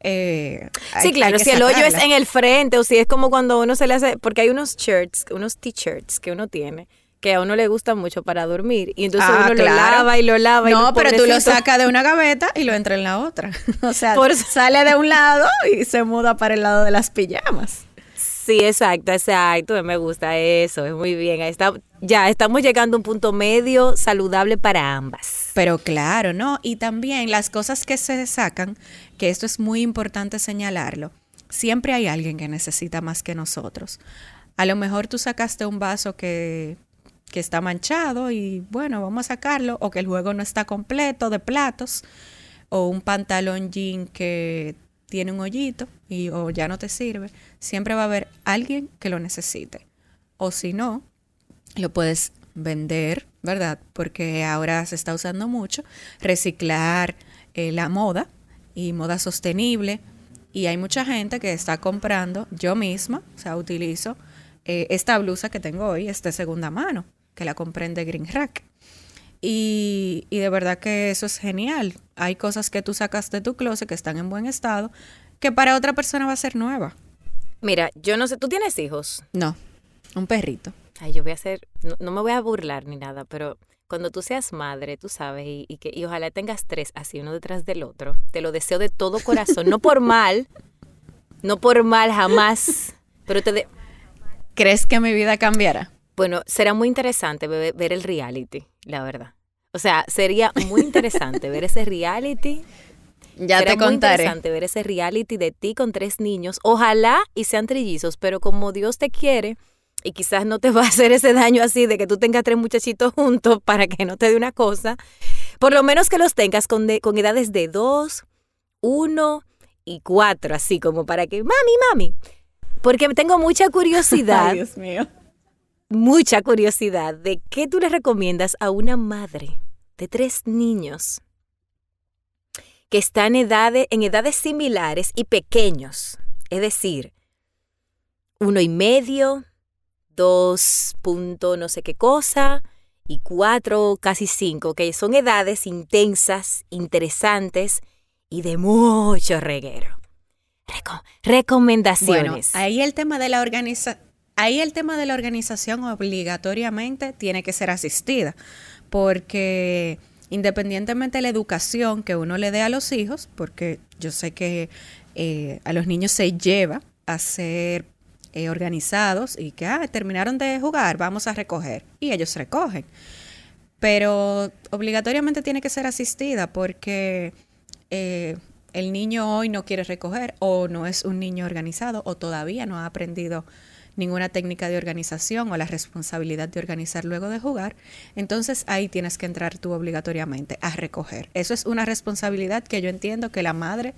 eh, sí, claro, si el hoyo es en el frente o si es como cuando uno se le hace, porque hay unos shirts, unos t-shirts que uno tiene que a uno le gusta mucho para dormir. Y entonces Ah, uno lo lava y lo lava. y No, lo pero tú lo sacas de una gaveta y lo entra en la otra. O sea, Por- sale de un lado y se muda para el lado de las pijamas. Sí, exacto, exacto. Me gusta eso, es muy bien. Ahí está, ya estamos llegando a un punto medio saludable para ambas. Pero claro, ¿no? Y también las cosas que se sacan, que esto es muy importante señalarlo, siempre hay alguien que necesita más que nosotros. A lo mejor tú sacaste un vaso que, que está manchado y bueno, vamos a sacarlo, o que el juego no está completo de platos, o un pantalón jean que tiene un hoyito y o ya no te sirve, siempre va a haber alguien que lo necesite. O si no, lo puedes vender, ¿verdad? Porque ahora se está usando mucho reciclar eh, la moda y moda sostenible. Y hay mucha gente que está comprando, yo misma, o sea, utilizo eh, esta blusa que tengo hoy, es de segunda mano, que la compré en The Green Rack. Y, y de verdad que eso es genial. Hay cosas que tú sacas de tu closet que están en buen estado, que para otra persona va a ser nueva. Mira, yo no sé, ¿tú tienes hijos? No, un perrito. Ay, yo voy a hacer, no, no me voy a burlar ni nada, pero cuando tú seas madre, tú sabes, y, y que, y ojalá tengas tres así, uno detrás del otro, te lo deseo de todo corazón, no por mal, no por mal jamás, pero te de- ¿Crees que mi vida cambiará? bueno, será muy interesante ver el reality, la verdad. O sea, sería muy interesante ver ese reality. Ya Será te muy contaré. interesante ver ese reality de ti con tres niños. Ojalá y sean trillizos, pero como Dios te quiere y quizás no te va a hacer ese daño así de que tú tengas tres muchachitos juntos para que no te dé una cosa, por lo menos que los tengas con, de- con edades de dos, uno y cuatro, así como para que, mami, mami, porque tengo mucha curiosidad Ay, Dios mío. mucha curiosidad de qué tú le recomiendas a una madre de tres niños que están en edades, en edades similares y pequeños. Es decir, uno y medio, dos punto no sé qué cosa y cuatro, casi cinco, que son edades intensas, interesantes y de mucho reguero. Reco- recomendaciones. Ahí el tema de la organiza ahí el tema de la organización obligatoriamente tiene que ser asistida, porque independientemente de la educación que uno le dé a los hijos, porque yo sé que eh, a los niños se lleva a ser eh, organizados y que ah, terminaron de jugar, vamos a recoger y ellos recogen. Pero obligatoriamente tiene que ser asistida porque eh, el niño hoy no quiere recoger o no es un niño organizado o todavía no ha aprendido ninguna técnica de organización o la responsabilidad de organizar luego de jugar, entonces ahí tienes que entrar tú obligatoriamente a recoger. Eso es una responsabilidad que yo entiendo que la madre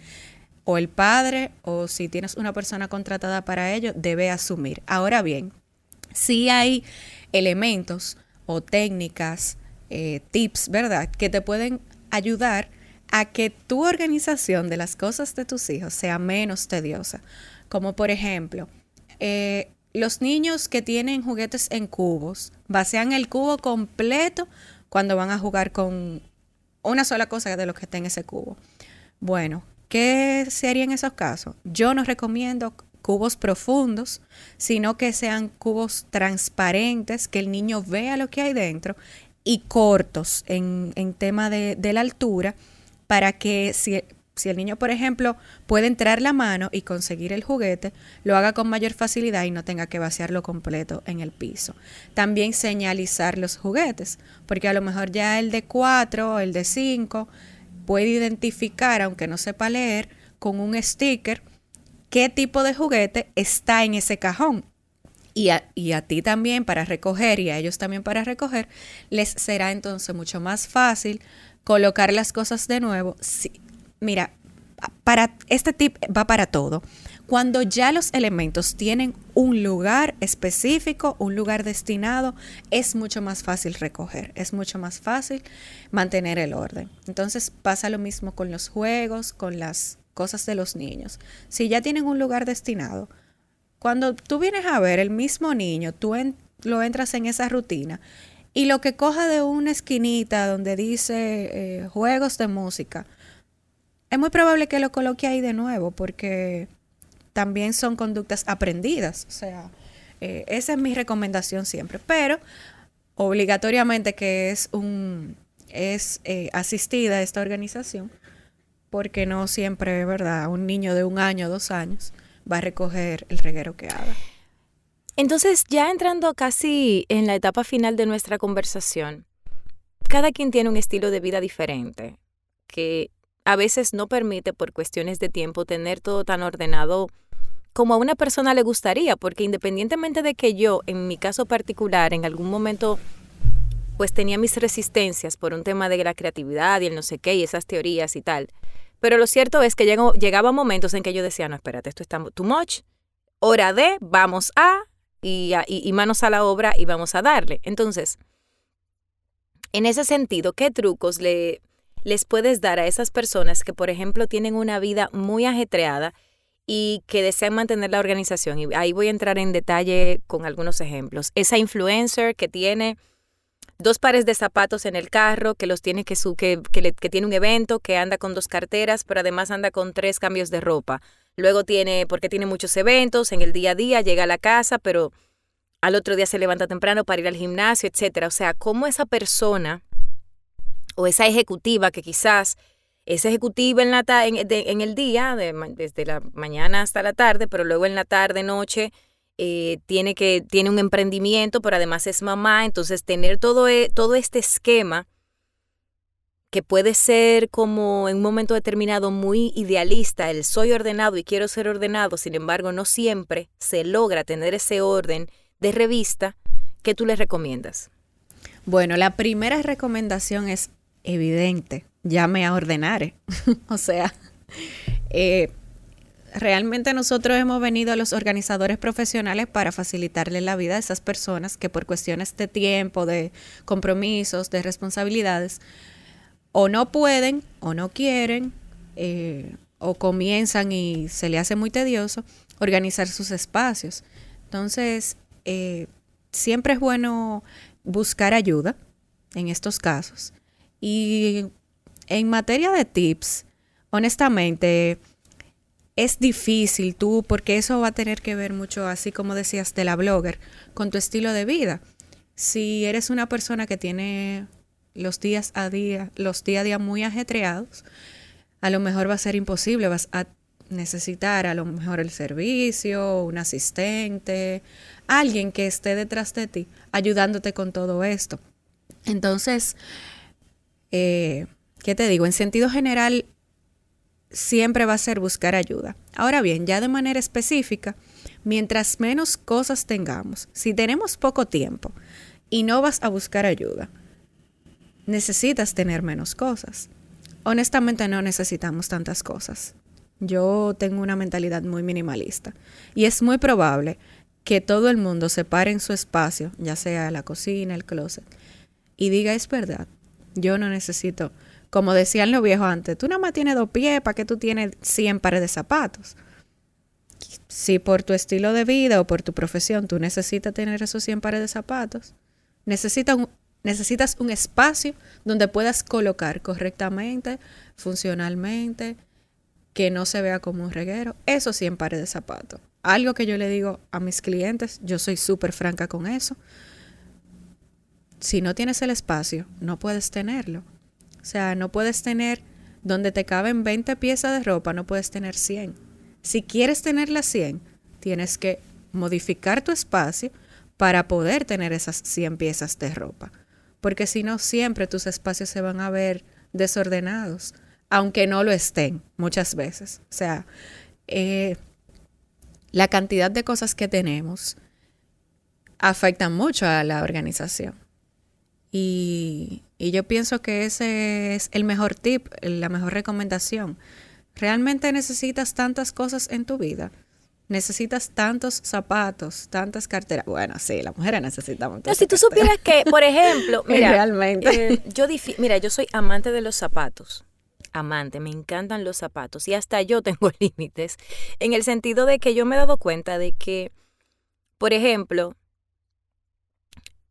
o el padre o si tienes una persona contratada para ello debe asumir. Ahora bien, sí hay elementos o técnicas, eh, tips, ¿verdad?, que te pueden ayudar a que tu organización de las cosas de tus hijos sea menos tediosa. Como por ejemplo, eh, los niños que tienen juguetes en cubos vacían el cubo completo cuando van a jugar con una sola cosa de lo que está en ese cubo. Bueno, ¿qué se haría en esos casos? Yo no recomiendo cubos profundos, sino que sean cubos transparentes, que el niño vea lo que hay dentro, y cortos en, tema de, de, la altura, para que si, si el niño, por ejemplo, puede entrar la mano y conseguir el juguete, lo haga con mayor facilidad y no tenga que vaciarlo completo en el piso. También señalizar los juguetes, porque a lo mejor ya el de 4, el de 5, puede identificar, aunque no sepa leer, con un sticker qué tipo de juguete está en ese cajón. Y a, y a, ti también para recoger y a ellos también para recoger, les será entonces mucho más fácil colocar las cosas de nuevo. mira, para este tip va para todo. Cuando ya los elementos tienen un lugar específico, un lugar destinado, es mucho más fácil recoger, es mucho más fácil mantener el orden. Entonces pasa lo mismo con los juegos, con las cosas de los niños. Si ya tienen un lugar destinado, cuando tú vienes a ver el mismo niño, tú lo entras en esa rutina y lo que coja de una esquinita donde dice eh, juegos de música, es muy probable que lo coloque ahí de nuevo porque también son conductas aprendidas. O sea, eh, esa es mi recomendación siempre. Pero obligatoriamente que es un es eh, asistida esta organización, porque no siempre, ¿verdad? Un niño de un año, dos años, va a recoger el reguero que haga. Entonces, ya entrando casi en la etapa final de nuestra conversación, cada quien tiene un estilo de vida diferente, que a veces no permite por cuestiones de tiempo tener todo tan ordenado como a una persona le gustaría, porque independientemente de que yo, en mi caso particular, en algún momento, pues tenía mis resistencias por un tema de la creatividad y el no sé qué y esas teorías y tal. Pero lo cierto es que llegó, llegaba momentos en que yo decía, no, espérate, esto está too much, hora de, vamos a, y, y, manos a la obra y vamos a darle. Entonces, en ese sentido, ¿qué trucos le, les puedes dar a esas personas que, por ejemplo, tienen una vida muy ajetreada y que desean mantener la organización. Y ahí voy a entrar en detalle con algunos ejemplos. Esa influencer que tiene dos pares de zapatos en el carro, que los tiene que, su, que, que, tiene un evento, que anda con dos carteras, pero además anda con tres cambios de ropa. Luego tiene, porque tiene muchos eventos en el día a día, llega a la casa, pero al otro día se levanta temprano para ir al gimnasio, etcétera. O sea, cómo esa persona o esa ejecutiva que quizás es ejecutiva en, la en, el día, desde la mañana hasta la tarde, pero luego en la tarde, noche, eh, tiene, que, tiene un emprendimiento, pero además es mamá, entonces tener todo, e, todo este esquema que puede ser como en un momento determinado muy idealista, el soy ordenado y quiero ser ordenado, sin embargo no siempre se logra tener ese orden de revista, ¿qué tú le recomiendas? Bueno, la primera recomendación es evidente, llame a ordenar. o sea, eh, realmente nosotros hemos venido a los organizadores profesionales para facilitarle la vida a esas personas que por cuestiones de tiempo, de compromisos, de responsabilidades, o no pueden o no quieren, eh, o comienzan y se le hace muy tedioso organizar sus espacios. Entonces, eh, siempre es bueno buscar ayuda en estos casos. Y en materia de tips, honestamente, es difícil tú, porque eso va a tener que ver mucho, así como decías, de la blogger, con tu estilo de vida. Si eres una persona que tiene los días a día, los día a día muy ajetreados, a lo mejor va a ser imposible, vas a necesitar a lo mejor el servicio, un asistente, alguien que esté detrás de ti ayudándote con todo esto. Entonces, eh, ¿qué te digo? En sentido general, siempre va a ser buscar ayuda. Ahora bien, ya de manera específica, mientras menos cosas tengamos, si tenemos poco tiempo y no vas a buscar ayuda, necesitas tener menos cosas. Honestamente no necesitamos tantas cosas. Yo tengo una mentalidad muy minimalista y es muy probable que todo el mundo se pare en su espacio, ya sea la cocina, el closet, y diga es verdad, yo no necesito como decían los viejos antes, tú nada más tienes dos pies, ¿para qué tú tienes 100 pares de zapatos? Si por tu estilo de vida o por tu profesión tú necesitas tener esos 100 pares de zapatos, necesitas necesitas un espacio donde puedas colocar correctamente, funcionalmente, que no se vea como un reguero, esos 100 pares de zapatos. algo que yo le digo a mis clientes, yo soy súper franca con eso. Si no tienes el espacio, no puedes tenerlo. O sea, no puedes tener donde te caben 20 piezas de ropa, no puedes tener 100. Si quieres tener las 100, tienes que modificar tu espacio para poder tener esas 100 piezas de ropa. Porque si no, siempre tus espacios se van a ver desordenados, aunque no lo estén muchas veces. O sea, eh, la cantidad de cosas que tenemos afectan mucho a la organización. Y, y, yo pienso que ese es el mejor tip, la mejor recomendación. ¿Realmente necesitas tantas cosas en tu vida? Necesitas tantos zapatos, tantas carteras. Bueno, sí, las mujeres necesitamos. No, si tú supieras que, por ejemplo, mira, realmente, eh, yo mira, yo soy amante de los zapatos. Amante, me encantan los zapatos y hasta yo tengo límites en el sentido de que yo me he dado cuenta de que, por ejemplo,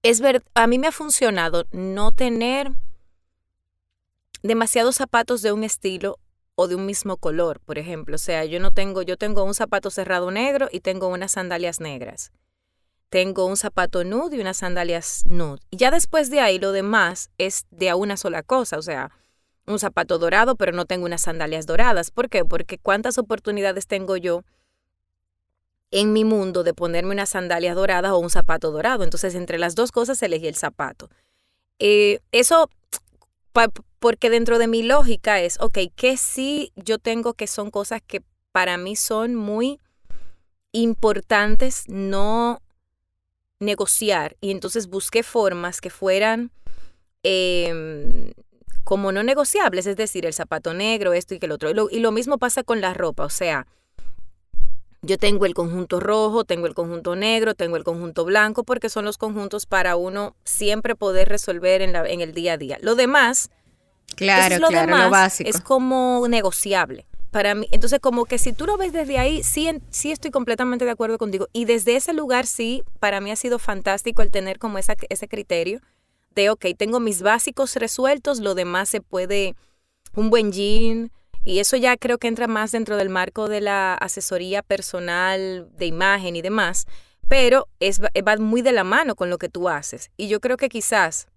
es ver, a mí me ha funcionado no tener demasiados zapatos de un estilo o de un mismo color, por ejemplo. O sea, yo no tengo, yo tengo un zapato cerrado negro y tengo unas sandalias negras. Tengo un zapato nude y unas sandalias nude. Y ya después de ahí lo demás es de a una sola cosa, o sea, un zapato dorado, pero no tengo unas sandalias doradas. ¿Por qué? Porque cuántas oportunidades tengo yo en mi mundo de ponerme unas sandalias doradas o un zapato dorado. Entonces, entre las dos cosas elegí el zapato. Eh, eso porque dentro de mi lógica es, ok, ¿qué sí yo tengo que son cosas que para mí son muy importantes no negociar? Y entonces busqué formas que fueran em, como no negociables, es decir, el zapato negro, esto y que el otro. Y lo, y lo mismo pasa con la ropa, o sea, yo tengo el conjunto rojo, tengo el conjunto negro, tengo el conjunto blanco, porque son los conjuntos para uno siempre poder resolver en, la, en el día a día. Lo demás Claro, lo claro, lo básico. Es como negociable. Para mí, entonces como que si tú lo ves desde ahí, sí, sí estoy completamente de acuerdo contigo. Y desde ese lugar sí, para mí ha sido fantástico el tener como esa, ese criterio de, ok, tengo mis básicos resueltos, lo demás se puede, un buen jean, y eso ya creo que entra más dentro del marco de la asesoría personal, de imagen y demás, pero es, va muy de la mano con lo que tú haces. Y yo creo que quizás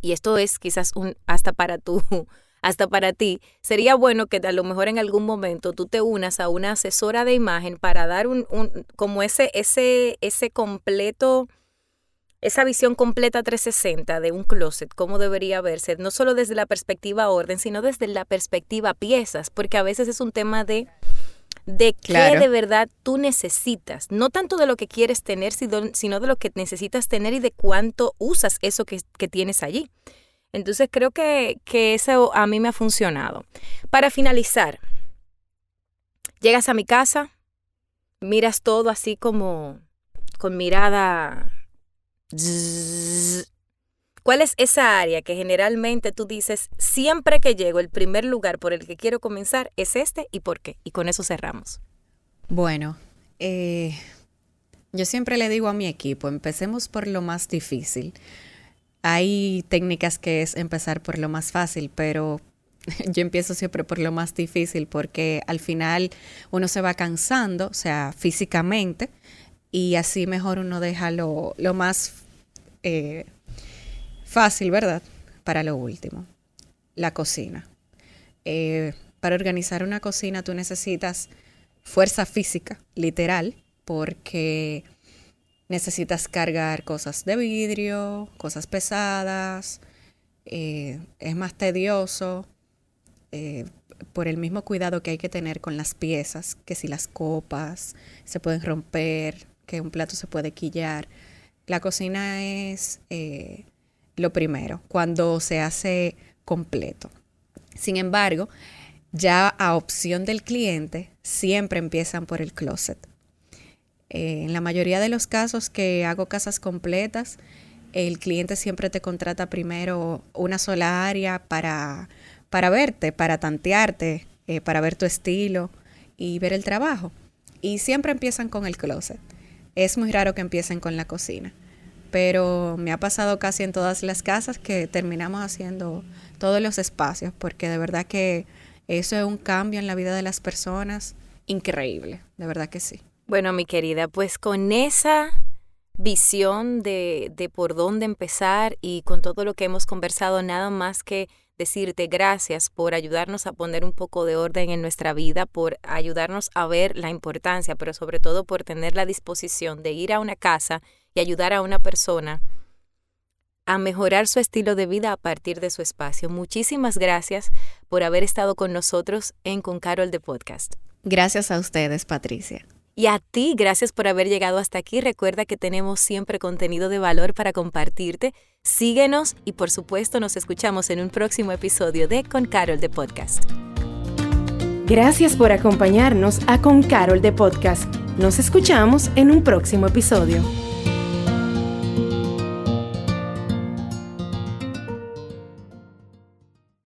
y esto es quizás un hasta para tú, hasta para ti, sería bueno que a lo mejor en algún momento tú te unas a una asesora de imagen para dar un, un como ese, ese, ese completo, esa visión completa 360 de un closet, cómo debería verse, no solo desde la perspectiva orden, sino desde la perspectiva piezas, porque a veces es un tema de de qué de verdad tú necesitas, no tanto de lo que quieres tener, sino de lo que necesitas tener y de cuánto usas eso que, tienes allí. Entonces creo que, que eso a mí me ha funcionado. Para finalizar, llegas a mi casa, miras todo así como con mirada ¿Cuál es esa área que generalmente tú dices, siempre que llego, el primer lugar por el que quiero comenzar es este y por qué? Y con eso cerramos. Bueno, eh, yo siempre le digo a mi equipo, empecemos por lo más difícil. Hay técnicas que es empezar por lo más fácil, pero yo empiezo siempre por lo más difícil porque al final uno se va cansando, o sea, físicamente, y así mejor uno deja lo, lo más eh, Fácil, ¿verdad? Para lo último, la cocina. Eh, para organizar una cocina tú necesitas fuerza física, literal, porque necesitas cargar cosas de vidrio, cosas pesadas, eh, es más tedioso eh, por el mismo cuidado que hay que tener con las piezas, que si las copas se pueden romper, que un plato se puede quillar. La cocina es lo primero, cuando se hace completo. Sin embargo, ya a opción del cliente, siempre empiezan por el closet. Eh, en la mayoría de los casos que hago casas completas, el cliente siempre te contrata primero una sola área para, para verte, para tantearte, eh, para ver tu estilo y ver el trabajo. Y siempre empiezan con el closet. Es muy raro que empiecen con la cocina pero me ha pasado casi en todas las casas que terminamos haciendo todos los espacios, porque de verdad que eso es un cambio en la vida de las personas increíble, de verdad que sí. Bueno, mi querida, pues con esa visión de, de por dónde empezar y con todo lo que hemos conversado, nada más que decirte gracias por ayudarnos a poner un poco de orden en nuestra vida, por ayudarnos a ver la importancia, pero sobre todo por tener la disposición de ir a una casa y ayudar a una persona a mejorar su estilo de vida a partir de su espacio. Muchísimas gracias por haber estado con nosotros en Con Carol de Podcast. Gracias a ustedes, Patricia. Y a ti, gracias por haber llegado hasta aquí. Recuerda que tenemos siempre contenido de valor para compartirte. Síguenos y por supuesto nos escuchamos en un próximo episodio de Con Carol de Podcast. Gracias por acompañarnos a Con Carol de Podcast. Nos escuchamos en un próximo episodio.